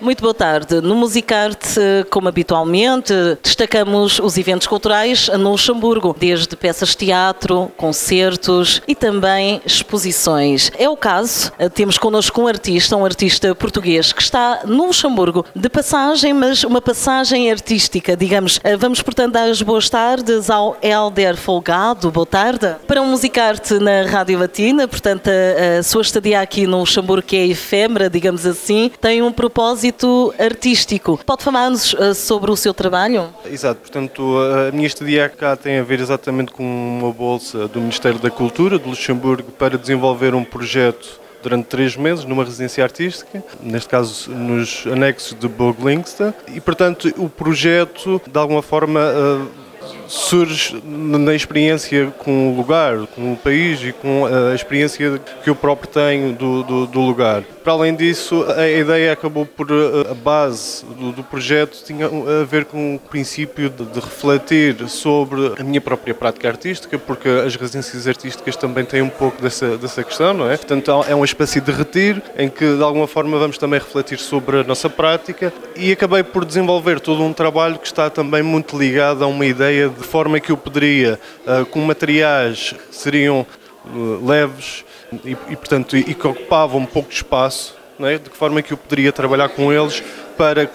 Muito boa tarde. No Musicarte, como habitualmente, destacamos os eventos culturais no Luxemburgo, desde peças de teatro, concertos e também exposições. É o caso, temos connosco um artista, um artista português que está no Luxemburgo de passagem, mas uma passagem artística, digamos. Vamos, portanto, dar as boas tardes ao Helder Folgado. Boa tarde. Para um Musicarte na Rádio Latina, portanto, a, a sua estadia aqui no Luxemburgo, que é efêmera, digamos assim, tem um propósito artístico. Pode falar-nos uh, sobre o seu trabalho? Exato, portanto, a minha estadia cá tem a ver exatamente com uma bolsa do Ministério da Cultura de Luxemburgo para desenvolver um projeto durante três meses numa residência artística, neste caso nos anexos de Boglingsta, e portanto o projeto de alguma forma uh, surge na experiência com o lugar, com o país e com a experiência que eu próprio tenho do, do, do lugar. Para além disso, a ideia acabou por a base do, do projeto tinha a ver com o princípio de, de, refletir sobre a minha própria prática artística, porque as residências artísticas também têm um pouco dessa, dessa questão, não é? Portanto, é uma espécie de retiro em que de alguma forma vamos também refletir sobre a nossa prática e acabei por desenvolver todo um trabalho que está também muito ligado a uma ideia de forma que eu poderia, uh, com materiais que seriam uh, leves e, e, portanto, e, que ocupavam pouco de espaço, é? de que forma que eu poderia trabalhar com eles para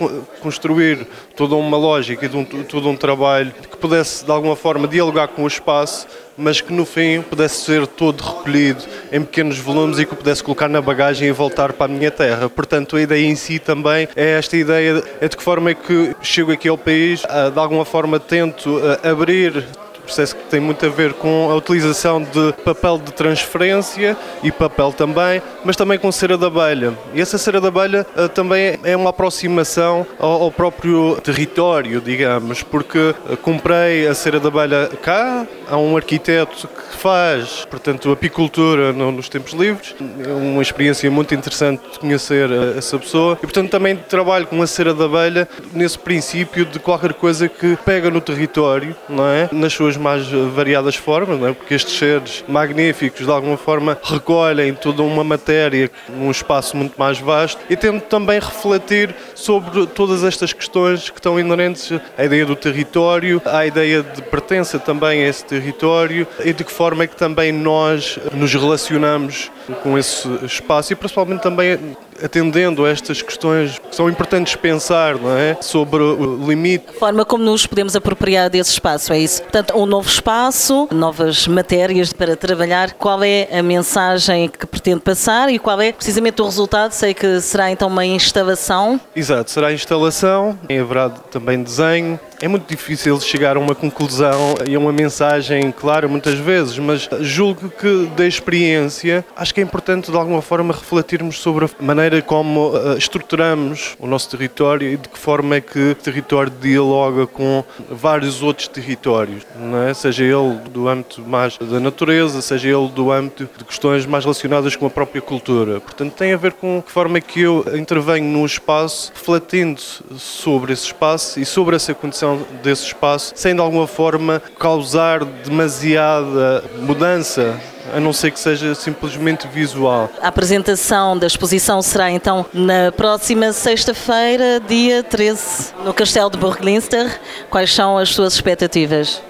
construir toda uma lógica e todo um trabalho que pudesse de alguma forma dialogar com o espaço, mas que no fim pudesse ser todo recolhido em pequenos volumes e que eu pudesse colocar na bagagem e voltar para a minha terra. Portanto, a ideia em si também é esta ideia é de que forma é que chego aqui ao país, de alguma forma tento abrir processo que tem muito a ver com a utilização de papel de transferência e papel também, mas também com cera de abelha. E essa cera de abelha uh, também é uma aproximação ao, ao, próprio território, digamos, porque uh, comprei a cera de abelha cá, há um arquiteto que faz, portanto, apicultura no, nos tempos livres, é uma experiência muito interessante de conhecer uh, essa pessoa e, portanto, também trabalho com a cera de abelha nesse princípio de qualquer coisa que pega no território, não é? Nas suas mais variadas formas, não é? porque estes seres magníficos de alguma forma recolhem toda uma matéria num espaço muito mais vasto e tento também refletir sobre todas estas questões que estão inerentes à ideia do território, à ideia de pertença também a esse território e de que forma é que também nós nos relacionamos com esse espaço e principalmente também atendendo a estas questões que são importantes pensar, não é? Sobre o limite. A forma como nos podemos apropriar desse espaço, é isso? Portanto, um novo espaço, novas matérias para trabalhar. Qual é a mensagem que pretende passar e qual é precisamente o resultado? Sei que será então uma instalação. Exato, será instalação, haverá também desenho, é muito difícil chegar a uma conclusão e a uma mensagem clara muitas vezes, mas julgo que da experiência acho que é importante de alguma forma refletirmos sobre a maneira como uh, estruturamos o nosso território e de que forma é que o território dialoga com vários outros territórios, é? seja ele do âmbito mais da natureza, seja ele do âmbito de questões mais relacionadas com a própria cultura. Portanto, tem a ver com que forma é que eu intervenho num espaço, refletindo sobre esse espaço e sobre essa condição desse espaço sem de alguma forma causar demasiada mudança a não ser que seja simplesmente visual. A apresentação da exposição será então na próxima sexta-feira, dia 13, no Castelo de Burglinster. Quais são as suas expectativas?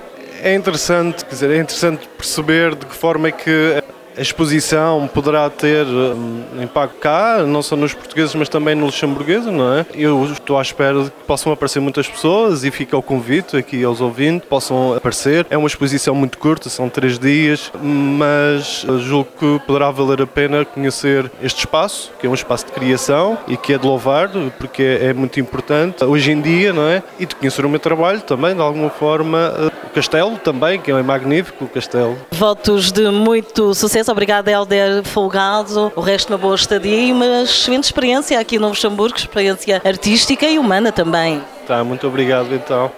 É interessante, quer dizer, é interessante perceber de que forma é que a exposição poderá ter um, impacto cá, não só nos portugueses, mas também no luxemburguês, não é? Eu estou à espera de que possam aparecer muitas pessoas e fica o convite aqui aos ouvintes, possam aparecer. É uma exposição muito curta, são três dias, mas julgo que poderá valer a pena conhecer este espaço, que é um espaço de criação e que é de louvar, porque é muito importante hoje em dia, não é? E de conhecer o meu trabalho também, de alguma forma. O castelo também, que é magnífico, o castelo. Votos de muito sucesso Obrigada, Helder Folgado. O resto, uma boa estadia e uma excelente experiência aqui no Luxemburgo, experiência artística e humana também. Tá, muito obrigado então.